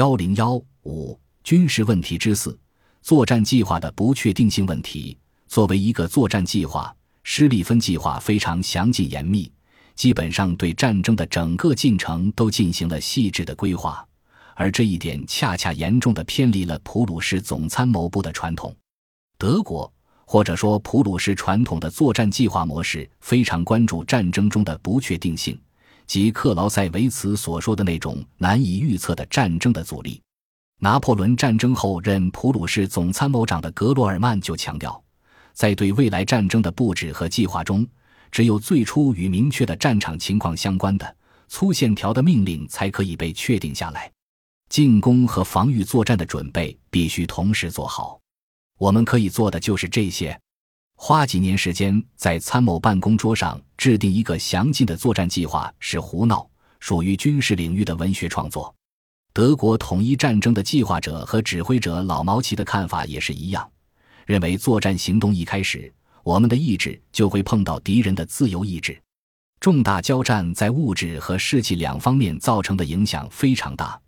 幺零幺五军事问题之四：作战计划的不确定性问题。作为一个作战计划，施利芬计划非常详尽严密，基本上对战争的整个进程都进行了细致的规划。而这一点恰恰严重的偏离了普鲁士总参谋部的传统。德国，或者说普鲁士传统的作战计划模式，非常关注战争中的不确定性，即克劳塞维茨所说的那种难以预测的战争的阻力。拿破仑战争后任普鲁士总参谋长的格罗尔曼就强调，在对未来战争的布置和计划中，只有最初与明确的战场情况相关的粗线条的命令才可以被确定下来。进攻和防御作战的准备必须同时做好。我们可以做的就是这些。花几年时间在参谋办公桌上制定一个详尽的作战计划是胡闹，属于军事领域的文学创作。德国统一战争的计划者和指挥者老毛奇的看法也是一样，认为作战行动一开始，我们的意志就会碰到敌人的自由意志。重大交战在物质和士气两方面造成的影响非常大。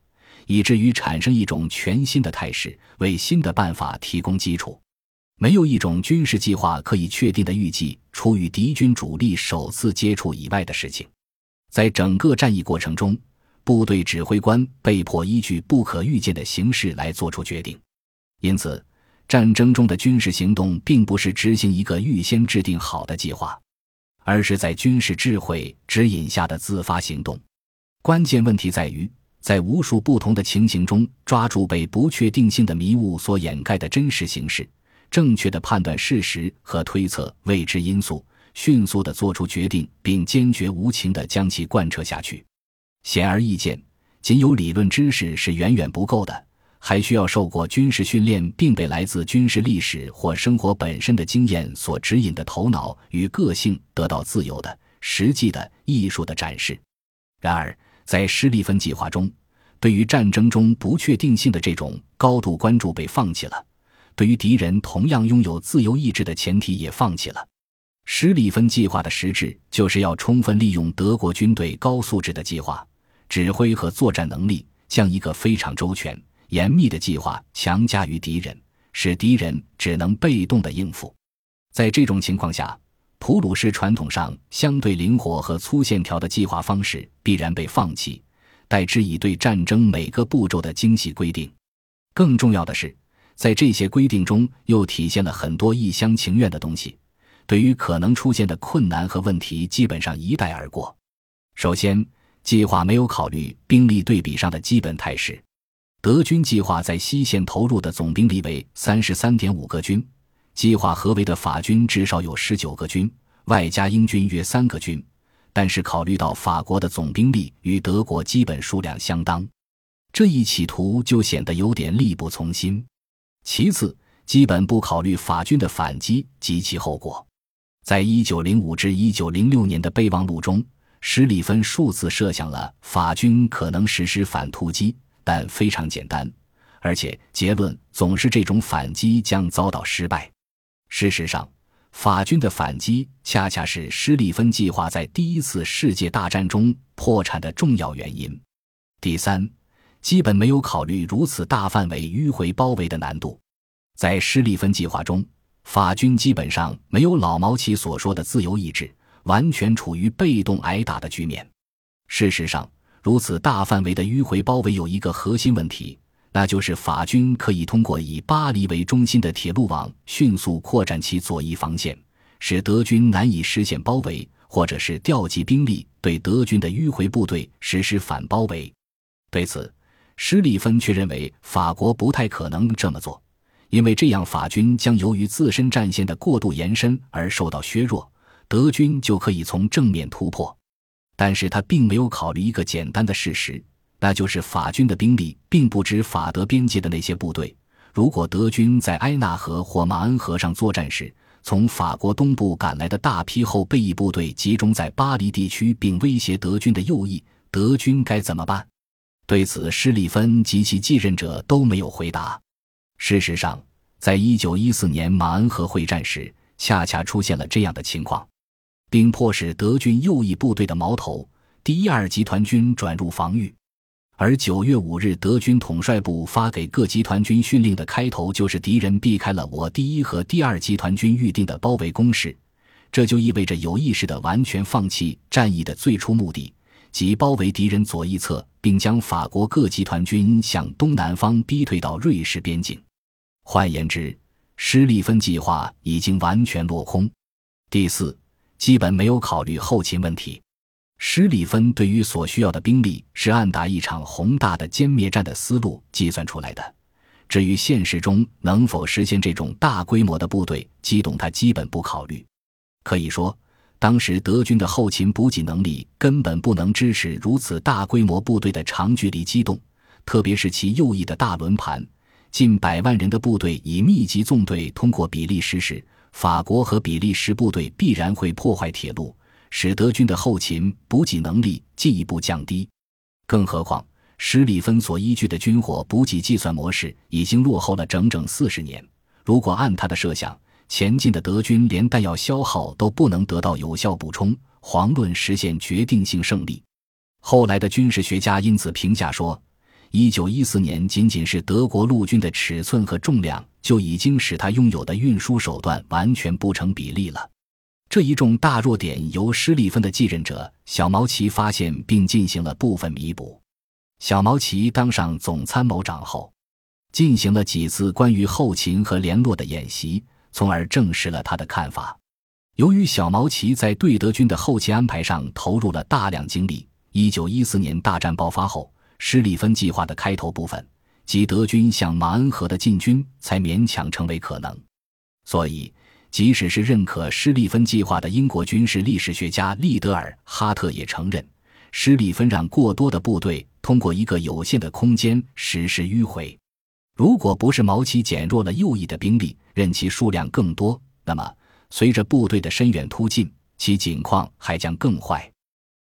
以至于产生一种全新的态势，为新的办法提供基础。没有一种军事计划可以确定的预计出与敌军主力首次接触以外的事情。在整个战役过程中，部队指挥官被迫依据不可预见的形势来做出决定。因此，战争中的军事行动并不是执行一个预先制定好的计划，而是在军事智慧指引下的自发行动。关键问题在于。在无数不同的情形中，抓住被不确定性的迷雾所掩盖的真实形势，正确的判断事实和推测未知因素，迅速的做出决定，并坚决无情的将其贯彻下去。显而易见，仅有理论知识是远远不够的，还需要受过军事训练，并被来自军事历史或生活本身的经验所指引的头脑与个性得到自由的、实际的、艺术的展示。然而。在施利芬计划中，对于战争中不确定性的这种高度关注被放弃了，对于敌人同样拥有自由意志的前提也放弃了。施里芬计划的实质就是要充分利用德国军队高素质的计划、指挥和作战能力，将一个非常周全、严密的计划强加于敌人，使敌人只能被动的应付。在这种情况下，普鲁士传统上相对灵活和粗线条的计划方式必然被放弃，代之以对战争每个步骤的精细规定。更重要的是，在这些规定中又体现了很多一厢情愿的东西，对于可能出现的困难和问题基本上一带而过。首先，计划没有考虑兵力对比上的基本态势。德军计划在西线投入的总兵力为三十三点五个军。计划合围的法军至少有十九个军，外加英军约三个军。但是考虑到法国的总兵力与德国基本数量相当，这一企图就显得有点力不从心。其次，基本不考虑法军的反击及其后果。在一九零五至一九零六年的备忘录中，施里芬数次设想了法军可能实施反突击，但非常简单，而且结论总是这种反击将遭到失败。事实上，法军的反击恰恰是施利芬计划在第一次世界大战中破产的重要原因。第三，基本没有考虑如此大范围迂回包围的难度。在施利芬计划中，法军基本上没有老毛奇所说的自由意志，完全处于被动挨打的局面。事实上，如此大范围的迂回包围有一个核心问题。那就是法军可以通过以巴黎为中心的铁路网迅速扩展其左翼防线，使德军难以实现包围，或者是调集兵力对德军的迂回部队实施反包围。对此，施里芬却认为法国不太可能这么做，因为这样法军将由于自身战线的过度延伸而受到削弱，德军就可以从正面突破。但是他并没有考虑一个简单的事实。那就是法军的兵力并不止法德边界的那些部队。如果德军在埃纳河或马恩河上作战时，从法国东部赶来的大批后备役部队集中在巴黎地区，并威胁德军的右翼，德军该怎么办？对此，施里芬及其继任者都没有回答。事实上，在一九一四年马恩河会战时，恰恰出现了这样的情况，并迫使德军右翼部队的矛头第一二集团军转入防御。而九月五日，德军统帅部发给各集团军训令的开头就是敌人避开了我第一和第二集团军预定的包围攻势，这就意味着有意识的完全放弃战役的最初目的，即包围敌人左翼侧，并将法国各集团军向东南方逼退到瑞士边境。换言之，施利芬计划已经完全落空。第四，基本没有考虑后勤问题。施里芬对于所需要的兵力是按打一场宏大的歼灭战的思路计算出来的，至于现实中能否实现这种大规模的部队机动，他基本不考虑。可以说，当时德军的后勤补给能力根本不能支持如此大规模部队的长距离机动，特别是其右翼的大轮盘，近百万人的部队以密集纵队通过比利时时，法国和比利时部队必然会破坏铁路。使德军的后勤补给能力进一步降低，更何况施里芬所依据的军火补给计算模式已经落后了整整四十年。如果按他的设想，前进的德军连弹药消耗都不能得到有效补充，遑论实现决定性胜利。后来的军事学家因此评价说，一九一四年仅仅是德国陆军的尺寸和重量就已经使他拥有的运输手段完全不成比例了。这一重大弱点由施利芬的继任者小毛奇发现并进行了部分弥补。小毛奇当上总参谋长后，进行了几次关于后勤和联络的演习，从而证实了他的看法。由于小毛奇在对德军的后勤安排上投入了大量精力，一九一四年大战爆发后，施利芬计划的开头部分即德军向马恩河的进军才勉强成为可能。所以。即使是认可施利芬计划的英国军事历史学家利德尔哈特也承认，施利芬让过多的部队通过一个有限的空间实施迂回。如果不是毛奇减弱了右翼的兵力，任其数量更多，那么随着部队的深远突进，其境况还将更坏。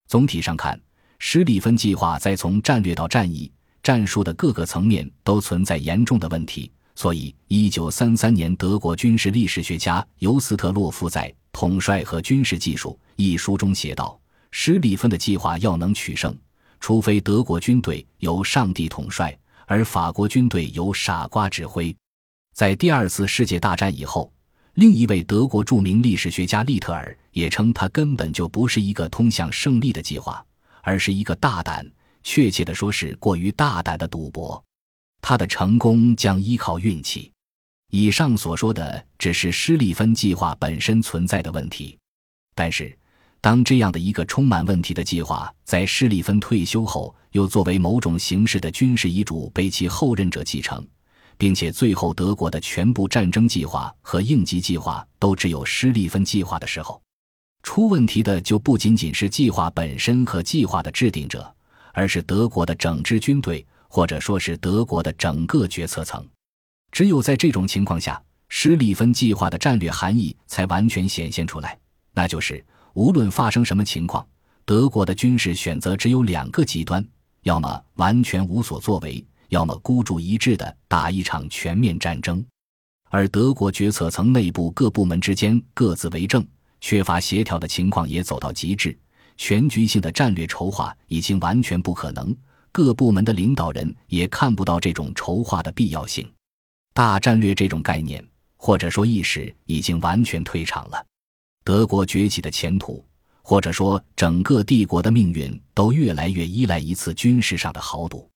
总体上看，施利芬计划在从战略到战役、战术的各个层面都存在严重的问题。所以，一九三三年，德国军事历史学家尤斯特洛夫在《统帅和军事技术》一书中写道：“施里芬的计划要能取胜，除非德国军队由上帝统帅，而法国军队由傻瓜指挥。”在第二次世界大战以后，另一位德国著名历史学家利特尔也称，他根本就不是一个通向胜利的计划，而是一个大胆，确切的说是过于大胆的赌博。他的成功将依靠运气。以上所说的只是施利芬计划本身存在的问题，但是，当这样的一个充满问题的计划在施利芬退休后，又作为某种形式的军事遗嘱被其后任者继承，并且最后德国的全部战争计划和应急计划都只有施利芬计划的时候，出问题的就不仅仅是计划本身和计划的制定者，而是德国的整支军队。或者说是德国的整个决策层，只有在这种情况下，施利芬计划的战略含义才完全显现出来。那就是，无论发生什么情况，德国的军事选择只有两个极端：要么完全无所作为，要么孤注一掷的打一场全面战争。而德国决策层内部各部门之间各自为政、缺乏协调的情况也走到极致，全局性的战略筹划已经完全不可能。各部门的领导人也看不到这种筹划的必要性，大战略这种概念或者说意识已经完全退场了。德国崛起的前途，或者说整个帝国的命运，都越来越依赖一次军事上的豪赌。